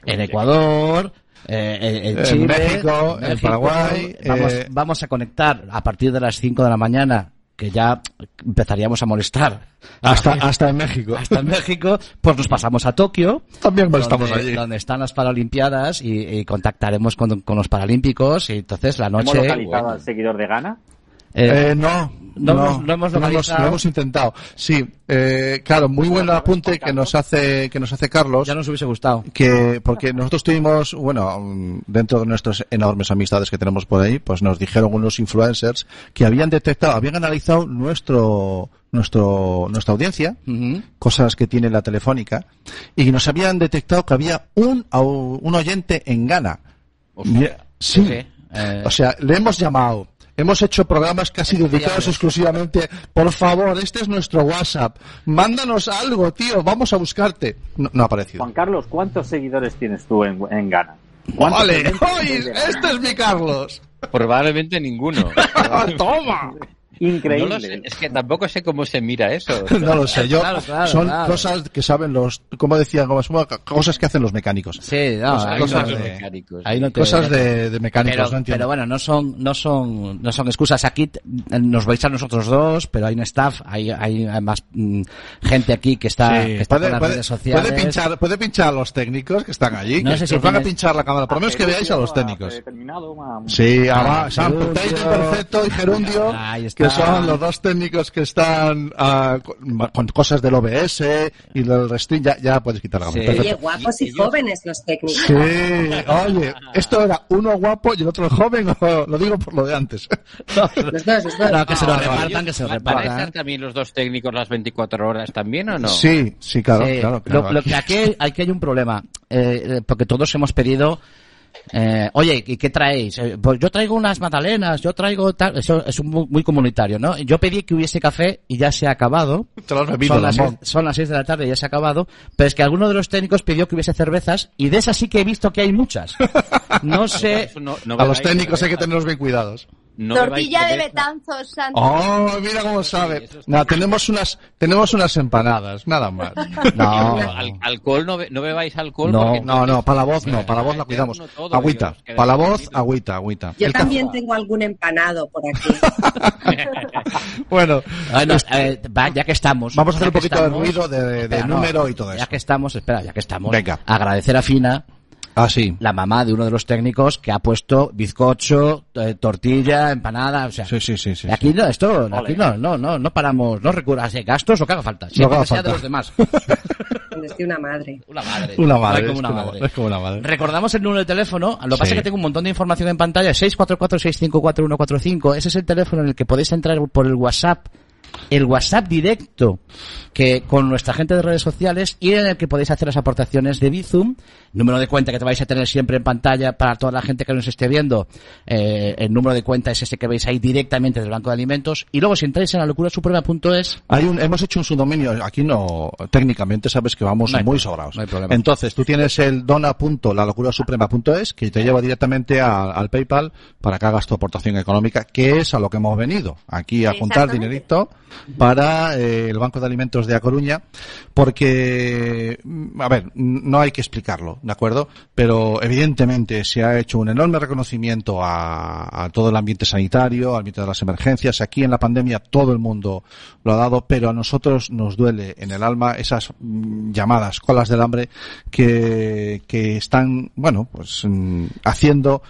en Ecuador, eh, en, en
En
Chile,
México, en Paraguay,
Vamos,
eh,
vamos a conectar a partir de las 5 de la mañana, que ya empezaríamos a molestar.
Hasta, hasta en México.
Hasta en México, pues nos pasamos a Tokio.
También estamos
donde,
allí.
donde están las Paralimpiadas y, y contactaremos con, con los Paralímpicos y entonces la
¿Hemos
noche...
localizado al seguidor de Ghana?
eh,
Eh, no,
no
no,
hemos- no hemos
lo
localizado.
lo hemos intentado. Sí, eh, claro, muy buen apunte que nos hace que nos hace Carlos.
ya nos hubiese gustado.
que porque nosotros tuvimos, bueno, dentro de nuestras enormes amistades que tenemos por ahí, pues nos dijeron unos influencers que habían detectado, habían analizado nuestro nuestro nuestra audiencia,
Ujú.
cosas que tiene la telefónica, y nos habían detectado que había un un oyente en Ghana. Mira, sí.
Sí, eh.
O sea, le hemos llamado. Hemos hecho programas casi dedicados exclusivamente. Por favor, este es nuestro WhatsApp. Mándanos algo, tío. Vamos a buscarte. No, no ha aparecido.
Juan Carlos, ¿cuántos seguidores tienes tú en, en Ghana? ¿Cuántos
Vale, ¡Oye, este es mi Carlos.
Probablemente ninguno.
¡Toma!
Increíble.
No lo sé, es que tampoco sé cómo se mira eso.
No lo sé, yo.
Claro, claro,
son
claro.
cosas que saben los, como decía, son cosas que hacen los mecánicos.
Sí, no,
Cosas-
ahí
cosas
no-
de-
mecánicos.
ahí no te-
Cosas de, de mecánicos,
pero,
no entiendo.
pero bueno, no son, no son, no son excusas. Aquí nos vais a nosotros dos, pero hay un staff, hay, hay más mm, gente aquí que está,
Sí,
que está
puede,
con las
puede-
redes sociales.
puede pinchar, puede pinchar a los técnicos que están allí.
No
que
sé si
os van a pinchar la cámara. Por lo menos que veáis a los técnicos. Sí, Perfecto y Gerundio,
Ahí está.
Son los dos técnicos que están ah, con, con cosas del OBS y del Restring. Ya, ya puedes quitar la.
Sí.
Oye, guapos y jóvenes los técnicos.
Sí, oye, esto era uno guapo y el otro joven, o lo digo por lo de antes.
Los dos, los dos.
No, que se lo
Ah,
repartan, que se lo
¿Van a
repartan.
estar también los dos técnicos las 24 horas también o no?
Sí, sí, claro,
Sí,
claro, claro.
Lo, lo que aquí, aquí hay un problema, eh, eh, porque todos hemos pedido, eh, oye, ¿y qué traéis? Eh, pues yo traigo unas magdalenas, yo traigo tal, eso es un muy, muy comunitario, ¿no? Yo pedí que hubiese café y ya se ha acabado.
Te lo has bebido,
son, las seis, son las seis de la tarde y ya se ha acabado, pero es que alguno de los técnicos pidió que hubiese cervezas y de esas sí que he visto que hay muchas. No sé,
Eso no- no
A los técnicos hay que tenerlos bien cuidados.
No
Tortilla de. Betanzos, Santi.
Oh, mira cómo sabe. Nada, tenemos unas, tenemos unas empanadas, nada más.
no,
Al- alcohol, no, be- no bebáis alcohol.
No,
porque
No, no, para la voz no, para la voz la cuidamos.
Todo,
Agüita, para la
de
voz, agüita, agüita.
Yo
El café-
también tengo algún empanado por aquí.
Bueno,
Bueno, eh, va, ya que estamos.
Vamos a hacer
ya
un poquito de
estamos-
ruido, de- de
Espera, no,
número y todo
Ya
eso.
que estamos, espera, ya que estamos.
Venga.
Agradecer a Fina,
ah, sí.
la mamá de uno de los técnicos, que ha puesto bizcocho, eh, tortilla, empanada, o sea.
Sí, sí, sí, sí.
aquí
sí.
no, esto, aquí no, no, no, no paramos, no recurras gastos o que haga falta. Siempre
haga
que sea
falta.
de los demás.
Donde esté una madre.
Una madre.
Una
No
madre. es como-
madre.
Es como una madre.
Recordamos el número de teléfono, lo que pasa es que tengo un montón de información en pantalla, 644-654-145, ese es el teléfono en el que podéis entrar por el WhatsApp, el WhatsApp directo, que con nuestra gente de redes sociales y en el que podéis hacer las aportaciones de Bizum, número de cuenta que te vais a tener siempre en pantalla para toda la gente que nos esté viendo, eh, el número de cuenta es ese que veis ahí directamente del Banco de Alimentos, y luego si entráis en la locurasuprema.es,
Hay un, hemos hecho un subdominio, aquí no, técnicamente sabes que vamos
No
muy
problema,
sobrados.
no hay problema.
Entonces, tú tienes el dona.lalocurasuprema.es que te lleva directamente a- al PayPal para que hagas tu aportación económica, que es a lo que hemos venido, aquí a juntar dinerito para eh, el Banco de Alimentos de A Coruña, porque, mm, a ver, no hay que explicarlo, ¿de acuerdo? Pero evidentemente se ha hecho un enorme reconocimiento a, a todo el ambiente sanitario, al ambiente de las emergencias. Aquí en la pandemia todo el mundo lo ha dado, pero a nosotros nos duele en el alma esas mm, llamadas colas del hambre que, que están, bueno, pues mm, haciendo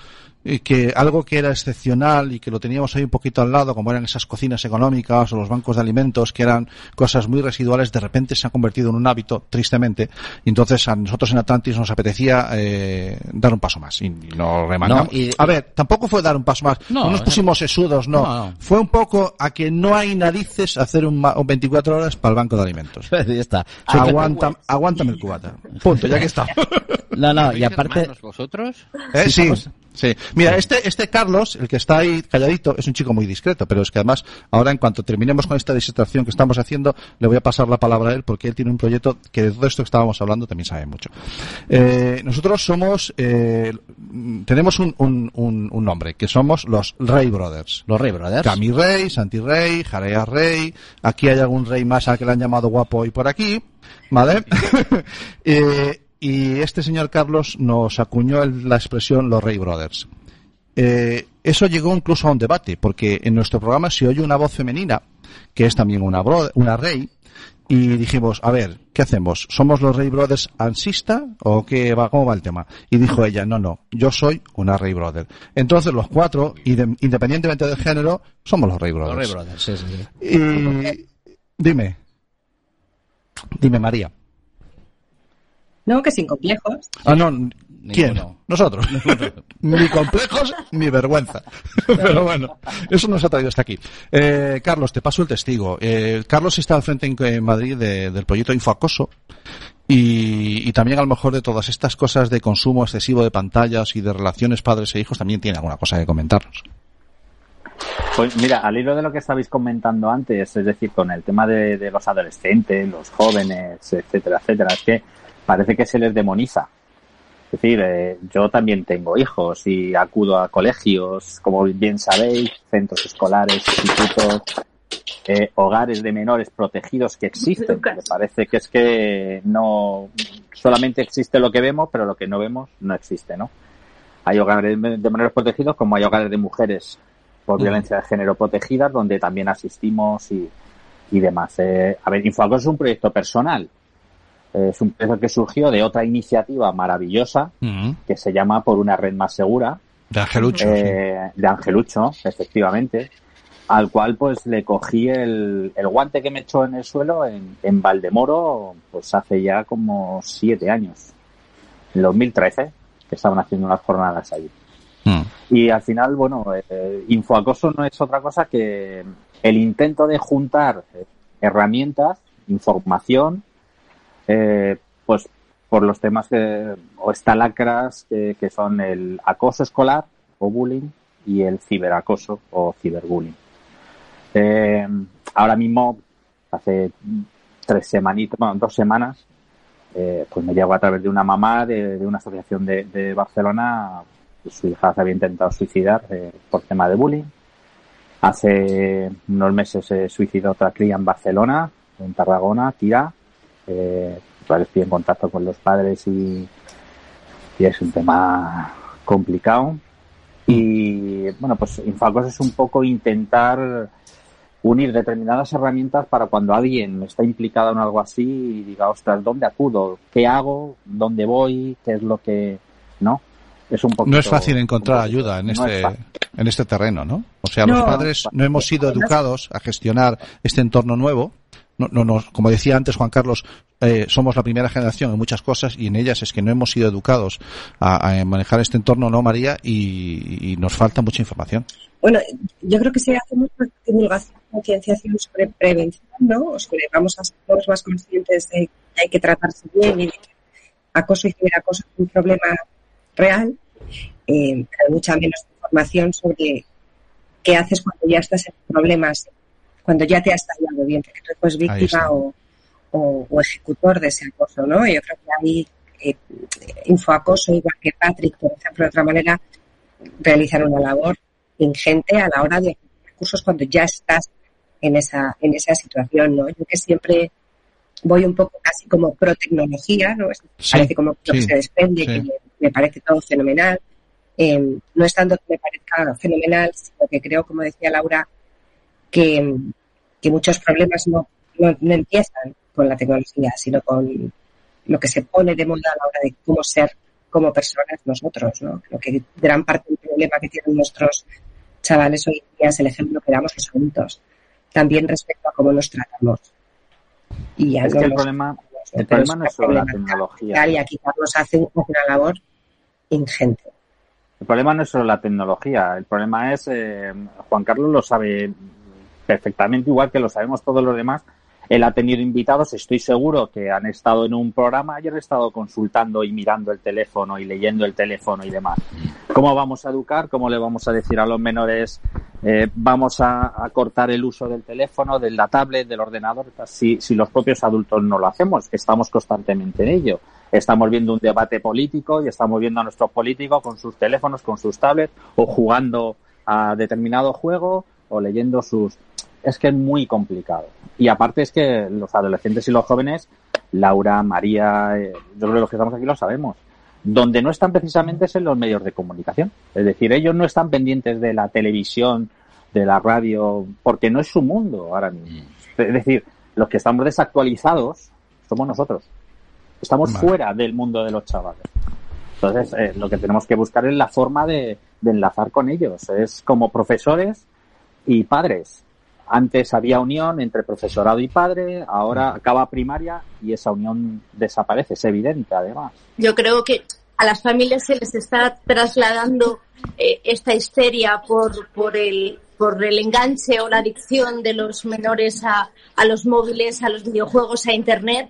que algo que era excepcional y que lo teníamos ahí un poquito al lado, como eran esas cocinas económicas o los bancos de alimentos, que eran cosas muy residuales, de repente se han convertido en un hábito, tristemente. Y entonces a nosotros en Atlantis nos apetecía eh, dar un paso más y, y remangamos.
No, y-
a ver, tampoco fue dar un paso más. No,
No,
nos pusimos sesudos, no.
no, no.
Fue un poco a que no hay narices hacer un, ma- un 24 horas para el banco de alimentos.
ya está.
Aguanta, aguántame el cubata. Punto, ya que está.
No, no, y
¿Sois
aparte,
vosotros?
Eh, sí, Sí. Mira, este, este Carlos, el que está ahí calladito, es un chico muy discreto, pero es que además, ahora en cuanto terminemos con esta disertación que estamos haciendo, le voy a pasar la palabra a él porque él tiene un proyecto que de todo esto que estábamos hablando también sabe mucho. Eh, nosotros somos, eh, tenemos un, un, un, un nombre, que somos los Rey Brothers.
Los Rey Brothers.
Cami Rey, Santi Rey, Jarea Rey, aquí hay algún rey más al que le han llamado guapo hoy por aquí, ¿vale? Eh, y este señor Carlos nos acuñó el- la expresión los Rey Brothers. Eh, eso llegó incluso a un debate, porque en nuestro programa se oye una voz femenina, que es también una, bro- una rey, y dijimos, a ver, ¿qué hacemos? ¿Somos los Rey Brothers ansista o qué va, cómo va el tema? Y dijo ella, no, no, yo soy una Rey Brother. Entonces los cuatro, ide- independientemente del género, somos los Rey Brothers.
Los Rey Brothers, sí, sí, sí.
Y dime, dime María.
No, que sin complejos.
Ah, no, ¿quién?
Ninguno.
Nosotros. ni complejos ni vergüenza. Pero bueno, eso nos ha traído hasta aquí. Eh, Carlos, te paso el testigo. Eh, Carlos está al frente en, en Madrid de- del proyecto Infoacoso y, y también a lo mejor de todas estas cosas de consumo excesivo de pantallas y de relaciones padres e hijos también tiene alguna cosa que comentarnos.
Pues mira, al hilo de lo que estabais comentando antes, es decir, con el tema de, de los adolescentes, los jóvenes, etcétera, etcétera, es que parece que se les demoniza. Es decir, eh, yo también tengo hijos y acudo a colegios, como bien sabéis, centros escolares, institutos, eh, hogares de menores protegidos que existen. Me parece que es que no solamente existe lo que vemos, pero lo que no vemos no existe, ¿no? Hay hogares de menores protegidos como hay hogares de mujeres por violencia de género protegidas, donde también asistimos y, y demás. Eh, a ver, Infoacos es un proyecto personal. Eh, es un proyecto que surgió de otra iniciativa maravillosa que se llama Por una red más segura,
De Angelucho.
eh, de Angelucho, efectivamente, al cual pues le cogí el, el guante que me echó en el suelo en, en Valdemoro, pues hace ya como siete años, en 2013, que estaban haciendo unas jornadas allí.
Mm.
Y al final, bueno, eh, Infoacoso no es otra cosa que el intento de juntar eh, herramientas, información, eh, pues por los temas que, o estalacras que, que son el acoso escolar o bullying y el ciberacoso o ciberbullying. Eh, ahora mismo, hace tres semanitas, bueno, dos semanas, eh, pues me llegó a través de una mamá de, una asociación de, Barcelona, su hija se había intentado suicidar eh, por tema de bullying. Hace unos meses se suicidó otra cría en Barcelona, en Tarragona, Tira. Eh, estoy en contacto con los padres y, y es un tema complicado. Y bueno, pues Infacos es un poco intentar unir determinadas herramientas para cuando alguien está implicado en algo así y diga, ostras, ¿dónde acudo? ¿Qué hago? ¿Dónde voy? ¿Qué es lo que...? ¿No? Es un poquito,
No es fácil encontrar ayuda en
no
este,
es
en este terreno, ¿no? O sea,
No.
los padres no hemos sido educados a gestionar este entorno nuevo. No, no, no, como decía antes Juan Carlos, eh, somos la primera generación en muchas cosas y en ellas es que no hemos sido educados a, a manejar este entorno, ¿no, María? Y, y nos falta mucha información.
Bueno, yo creo que se hace mucha divulgación, concienciación sobre prevención, ¿no? O sobre vamos a ser todos más conscientes de que hay que tratarse bien y de que acoso y ciberacoso es un problema real, eh, hay mucha menos información sobre qué haces cuando ya estás en problemas, cuando ya te has estallado bien, porque tú eres
Ahí
víctima o, o, o ejecutor de ese acoso, ¿no? Yo creo que hay eh, infoacoso, igual que Patrick, por ejemplo, de otra manera, realizan una labor ingente a la hora de recursos cuando ya estás en esa, en esa situación, ¿no? Yo que siempre voy un poco casi como pro tecnología, ¿no?
Sí,
parece como lo que
sí,
se desprende,
sí.
que me, me parece todo fenomenal. Eh, no es tanto que me parezca fenomenal, sino que creo, como decía Laura, que, que muchos problemas no, no, no empiezan con la tecnología, sino con lo que se pone de moda a la hora de cómo ser como personas nosotros, ¿no? Creo que gran parte del problema que tienen nuestros chavales hoy en día es el ejemplo que damos los adultos. También respecto a cómo nos tratamos. Y ya
Es
no
que el problema, el problema no es solo la tecnología.
Y aquí Carlos hace una labor ingente.
El problema no es solo la tecnología, el problema es, eh, Juan Carlos lo sabe perfectamente, igual que lo sabemos todos los demás, Él ha tenido invitados, estoy seguro que han estado en un programa y han estado consultando y mirando el teléfono y leyendo el teléfono y demás. ¿Cómo vamos a educar? ¿Cómo le vamos a decir a los menores, eh, vamos a, a cortar el uso del teléfono, de la tablet, del ordenador? Si, si los propios adultos no lo hacemos, estamos constantemente en ello. Estamos viendo un debate político y estamos viendo a nuestros políticos con sus teléfonos, con sus tablets o jugando a determinado juego o leyendo sus... Es que es muy complicado. Y aparte es que los adolescentes y los jóvenes, Laura, María, eh, yo creo que los que estamos aquí lo sabemos, donde no están precisamente es en los medios de comunicación. Es decir, ellos no están pendientes de la televisión, de la radio, porque no es su mundo ahora mismo. Es decir, los que estamos desactualizados somos nosotros. Estamos
Vale.
fuera del mundo de los chavales. Entonces, eh, lo que tenemos que buscar es la forma de, de enlazar con ellos. Es como profesores y padres. Antes había unión entre profesorado y padre, ahora acaba primaria y esa unión desaparece. Es evidente, además.
Yo creo que a las familias se les está trasladando eh, esta histeria por, por, el, por el enganche o la adicción de los menores a, a los móviles, a los videojuegos, a Internet,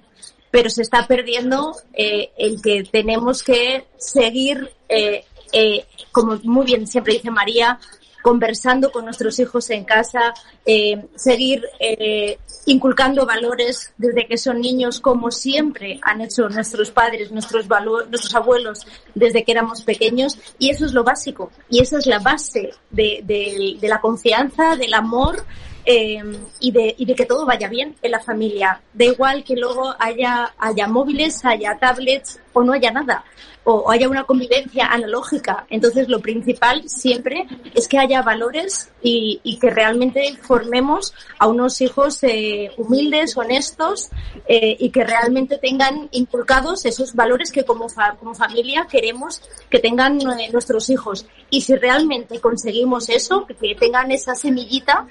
pero se está perdiendo eh, el que tenemos que seguir, eh, eh, como muy bien siempre dice María, conversando con nuestros hijos en casa, eh, seguir eh, inculcando valores desde que son niños, como siempre han hecho nuestros padres, nuestros, nuestros abuelos desde que éramos pequeños. Y eso es lo básico. Y eso es la base de, de- de la confianza, del amor eh, y, de, y de que todo vaya bien en la familia. Da igual que luego haya, haya móviles, haya tablets o no haya nada. O, haya una convivencia analógica. Entonces lo principal siempre es que haya valores y, que realmente formemos a unos hijos eh, humildes, honestos eh, y que realmente tengan inculcados esos valores que como, fa- como familia queremos que tengan eh, nuestros hijos. Y si realmente conseguimos eso, que tengan esa semillita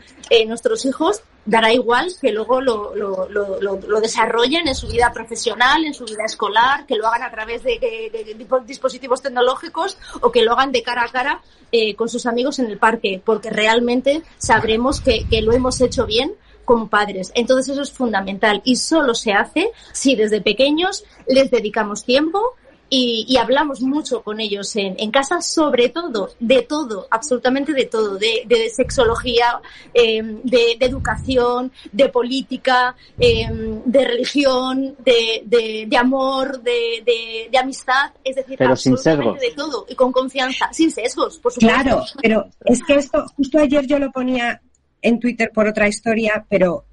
nuestros hijos, dará igual que luego lo, lo, lo, lo- desarrollen en su vida profesional, en su vida escolar, que lo hagan a través de, de- de dispo- dispositivos tecnológicos o que lo hagan de cara a cara eh, con sus amigos en el parque, porque realmente sabremos que, que lo hemos hecho bien como padres. Entonces eso es fundamental y solo se hace si desde pequeños les dedicamos tiempo y, y hablamos mucho con ellos en, en casa, sobre todo, de todo, absolutamente de todo, de, de sexología, eh, de, de educación, de política, eh, de religión, de, de, de amor, de, de, de amistad, es decir,
Pero sin
absolutamente
sesgos.
de todo y con confianza, sin sesgos, por supuesto.
Claro, pero es que esto, justo ayer yo lo ponía en Twitter por otra historia, pero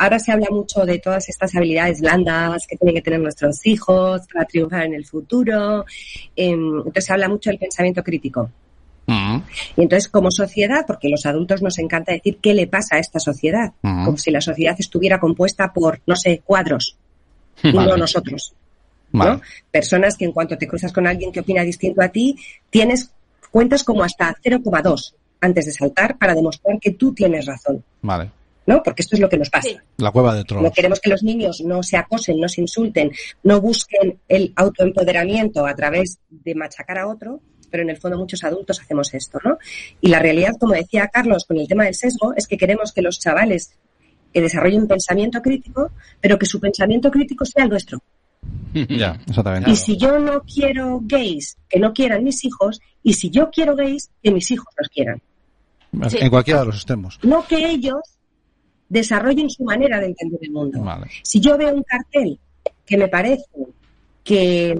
ahora se habla mucho de todas estas habilidades blandas que tienen que tener nuestros hijos para triunfar en el futuro. Em, Entonces se habla mucho del pensamiento crítico.
Mm.
Y entonces, como sociedad, porque los adultos nos encanta decir qué le pasa a esta sociedad,
Ujú.
como si la sociedad estuviera compuesta por, no sé, cuadros, y no
Vale.
nosotros.
Vale.
¿no? Personas que en cuanto te cruzas con alguien que opina distinto a ti, tienes cuentas como hasta 0,2 antes de saltar para demostrar que tú tienes razón,
Vale.
¿No? Porque esto es lo que nos pasa.
Sí.
La cueva de
No
trolls.
queremos que los niños no se acosen, no se insulten, no busquen el autoempoderamiento a través de machacar a otro, pero en el fondo muchos adultos hacemos esto, ¿no? Y la realidad, como decía Carlos con el tema del sesgo, es que queremos que los chavales eh, desarrollen pensamiento crítico, pero que su pensamiento crítico sea el nuestro.
Ya, exactamente.
Y si yo no quiero gays, que no quieran mis hijos, y si yo quiero gays, que mis hijos los quieran.
Sí.
En cualquiera de los extremos.
No que ellos desarrollen su manera de entender el mundo.
Vale.
Si yo veo un cartel que me parece que eh,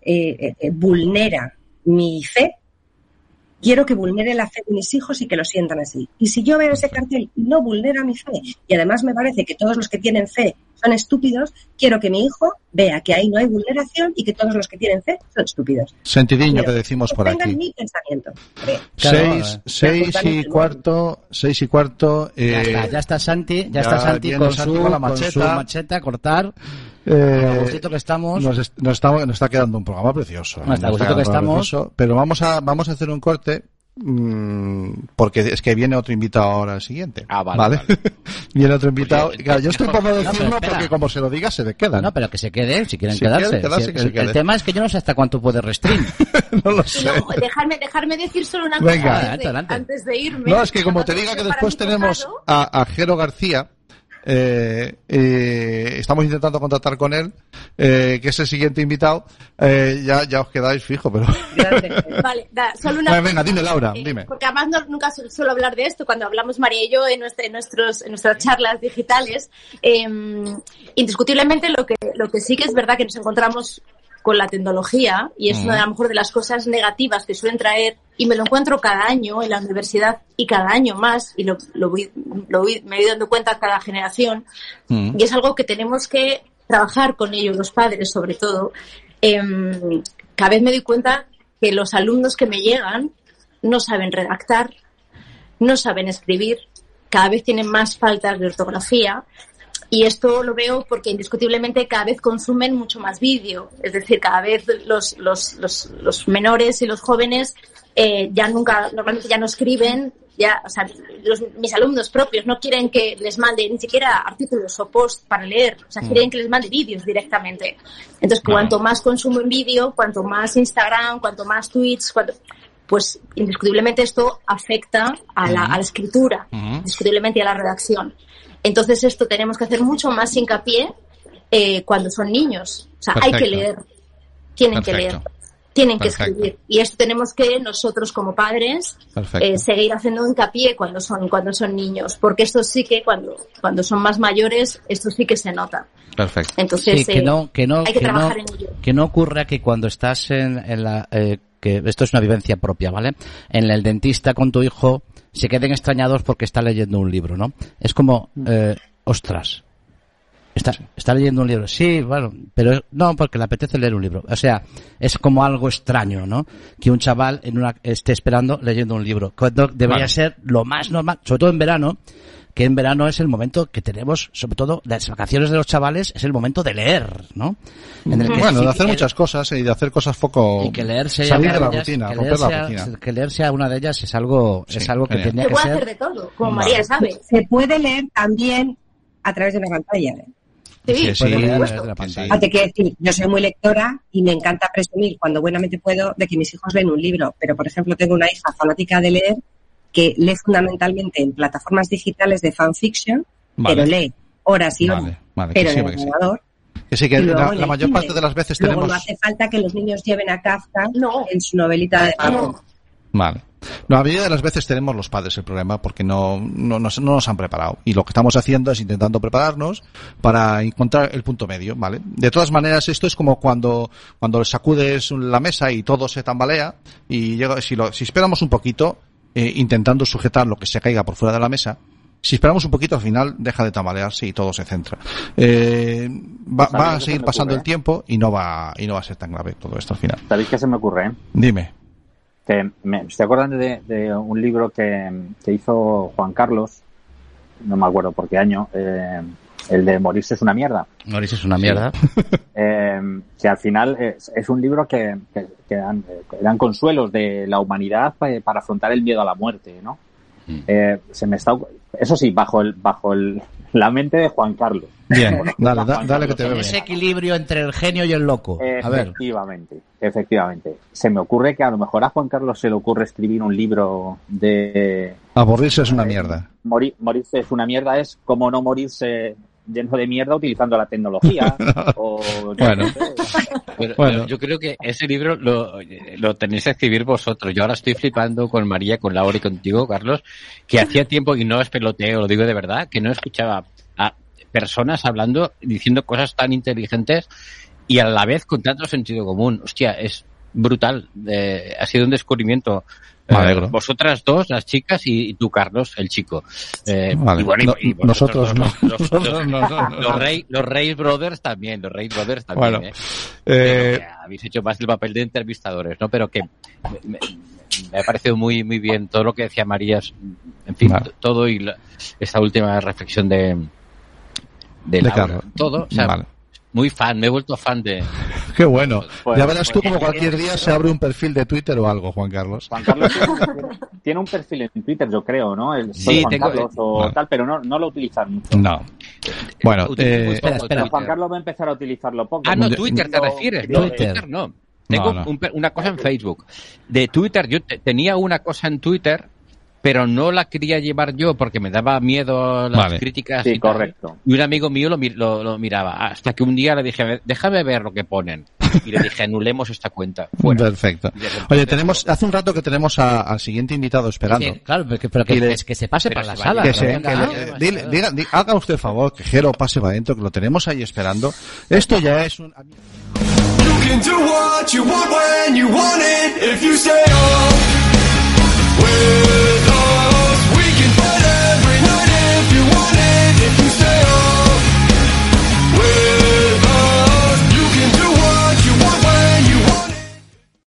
eh, eh, vulnera mi fe, quiero que vulnere la fe de mis hijos y que lo sientan así. Y si yo veo ese cartel y no vulnera mi fe, y además me parece que todos los que tienen fe son estúpidos, quiero que mi hijo vea que ahí no hay vulneración y que todos los que tienen fe son estúpidos.
Sentidiño que decimos
que
por
tengan
aquí.
mi pensamiento.
Claro,
seis,
eh.
seis y cuarto, seis y cuarto.
Ya
Eh,
está, ya está Santi, ya,
ya
está Santi con,
Santi
su,
con la
con su
macheta.
macheta a cortar.
Eh,
que estamos.
Nos, est- nos está, nos está quedando un programa precioso.
No, está
Nos
gustito que
quedando un programa
estamos.
precioso, pero vamos a, vamos a hacer un corte. mm, porque es que viene otro invitado ahora el siguiente.
Ah, vale, vale.
viene otro invitado.
Oye,
Claro, yo estoy por no decirlo porque como se lo diga se le quedan.
No, pero que se quede, si quieren
Si
quedarse.
quieren quedarse,
Si-
que se
el, el tema es que yo no sé hasta cuánto puede restringir.
No lo sé.
No, dejarme, dejarme decir solo una
Venga.
cosa antes
Adelante,
de,
adelante.
antes de irme.
No, es que como te diga que después tenemos a, a Jero García, eh, eh, estamos intentando contactar con él, eh, que es el siguiente invitado. Eh, ya, ya os quedáis fijo, pero.
Vale, da, solo una
Venga, venga, dime, Laura,
Eh,
dime.
Porque además no- nunca su- suelo hablar de esto cuando hablamos María y yo en, nuestra- en nuestros, en nuestras charlas digitales. Eh, indiscutiblemente lo que, lo que sí que es verdad que nos encontramos con la tecnología y es una de a lo mejor de las cosas negativas que suelen traer y me lo encuentro cada año en la universidad y cada año más y lo, lo, voy- lo voy- me voy dando cuenta cada generación
Mm.
y es algo que tenemos que trabajar con ellos, los padres sobre todo. Em, cada vez me doy cuenta que los alumnos que me llegan no saben redactar, no saben escribir, cada vez tienen más faltas de ortografía. Y esto lo veo porque indiscutiblemente cada vez consumen mucho más vídeo. Es decir, cada vez los, los, los, los menores y los jóvenes eh, ya nunca, normalmente ya no escriben, ya, o sea, los- mis alumnos propios no quieren que les mande ni siquiera artículos o post para leer, o sea, quieren que les mande vídeos directamente. Entonces, cuanto más consumo en vídeo, cuanto más Instagram, cuanto más tweets, cuanto, pues indiscutiblemente esto afecta a la, a la escritura, indiscutiblemente y a la redacción. Entonces esto tenemos que hacer mucho más hincapié eh, cuando son niños. O sea, hay que leer, tienen que leer, tienen que escribir. Y esto tenemos que nosotros como padres eh, seguir haciendo hincapié cuando son cuando son niños, porque esto sí que cuando cuando son más mayores esto sí que se nota.
Perfecto.
Entonces
Sí, que
eh,
no, que no,
hay que,
que
trabajar
no,
en ello.
que no ocurra que cuando estás en, en la, eh, que esto es una vivencia propia, ¿vale? En el dentista con tu hijo se queden extrañados porque está leyendo un libro, ¿no? Es como, eh, ostras. Está, está leyendo un libro. Sí, bueno, pero no, porque le apetece leer un libro. O sea, es como algo extraño, ¿no? Que un chaval en una, esté esperando leyendo un libro. Cuando debería
Vale.
ser lo más normal, sobre todo en verano, que en verano es el momento que tenemos, sobre todo las vacaciones de los chavales, es el momento de leer, ¿no? En el que
Bueno,
sí-
de hacer
que-
muchas cosas y de hacer cosas poco...
y que leer sea
salir
una
de la
ellas-
rutina,
que
romper
leer
la
sea-
rutina.
que leer sea una de ellas es algo,
Sí,
es algo que tenía
Se
que
puede
ser.
hacer de todo, como
Vale.
María sabe.
Se puede leer también a través de una pantalla. ¿eh?
Sí,
Sí.
Ah, te quiero decir, yo soy muy lectora y me encanta presumir cuando buenamente puedo de que mis hijos leen un libro, pero por ejemplo tengo una hija fanática de leer que lee fundamentalmente en plataformas digitales de fanfiction,
Vale.
pero lee horas y horas,
Vale, vale, que
pero
sí,
en el
que sí.
ordenador.
Que sí, la, mayor
cine.
parte de las veces
Luego
tenemos...
no hace falta que los niños lleven a Kafka
No.
en su novelita de
No.
Vale. No, la mayoría de las veces tenemos los padres el problema porque no, no, nos, no nos han preparado. Y lo que estamos haciendo es intentando prepararnos para encontrar el punto medio, ¿vale? De todas maneras, esto es como cuando, cuando sacudes la mesa y todo se tambalea y llega, si, lo, si esperamos un poquito, eh, intentando sujetar lo que se caiga por fuera de la mesa, si esperamos un poquito, al final deja de tambalearse y todo se centra. Eh, va,
¿Sabéis
va a seguir pasando
ocurre?
el tiempo y no va, y no va a ser tan grave todo esto al final.
¿Sabéis qué se me ocurre? eh?
Dime.
Que me estoy acordando de, de un libro que, que hizo Juan Carlos, no me acuerdo por qué año, eh, el de Morirse es una mierda.
Mauricio es una mierda.
Eh, que al final es, es un libro que, que, que dan, eh, consuelos de la humanidad pa- para afrontar el miedo a la muerte, ¿no?
Mm.
Eh, se me está, eso sí, bajo el, bajo el, la mente de Juan Carlos.
Bien,
Bueno,
dale, da- dale que te veo.
Ese equilibrio entre el genio y el loco. A ver.
Efectivamente, efectivamente. Se me ocurre que a lo mejor a Juan Carlos se le ocurre escribir un libro de
Aburrirse es una mierda.
Mori- morirse es una mierda, es como no morirse lleno de mierda utilizando la tecnología. o, no
Bueno.
Pero,
Bueno.
yo creo que ese libro lo, lo tenéis que escribir vosotros. Yo ahora estoy flipando con María, con Laura y contigo, Carlos, que hacía tiempo, y no es peloteo, lo digo de verdad, que no escuchaba a personas hablando, diciendo cosas tan inteligentes y a la vez con tanto sentido común. Hostia, es brutal. Eh, ha sido un descubrimiento.
Me
Eh, vosotras dos, las chicas, y, y tú, Carlos, el chico. Eh,
Vale.
y bueno, y-
No-
y vosotros
nosotros no.
los- los- los Rey, los Reyes Brothers también, los Reyes Brothers también.
Bueno,
¿eh? habéis hecho más el papel de entrevistadores, ¿no? Pero que me, ha parecido muy muy bien todo lo que decía María, en fin,
Vale.
todo y la- esta última reflexión de de,
De
Laura,
Carlos.
todo, o sea,
Vale.
Muy fan, me he vuelto fan de
qué bueno.
Pues-
ya verás tú
pues-
como cualquier día se abre un perfil de Twitter o algo, Juan Carlos.
Juan Carlos tiene, un- perfil en Twitter, yo creo, ¿no? El,
Sí,
Juan
tengo-
Carlos o
Vale.
tal, pero no, no lo utilizan mucho.
No. Bueno, eh,
espera, espera.
Juan Carlos va a empezar a utilizarlo poco.
Ah, no, Twitter te refieres, no,
Twitter.
Twitter no. Tengo
No, no.
un una cosa en Facebook. De Twitter, yo te- tenía una cosa en Twitter
pero no la quería llevar yo porque me daba miedo las
Vale.
críticas.
Sí,
y tal.
correcto.
Y un amigo mío lo, mi- lo- lo miraba. Hasta que un día le dije, "A ver, déjame ver lo que ponen. Y le dije, anulemos esta cuenta. Fuera.
Perfecto. Oye, tenemos, hace un rato que tenemos a- al siguiente invitado esperando.
Sí, claro, pero que, pero que,
le-
que- que se pase para la
se
sala.
vaya,
que se,
venga,
que le-
demasiado.
dile- diga- haga usted el favor, que Jero pase para adentro, que lo tenemos ahí esperando. Esto ya es un...
You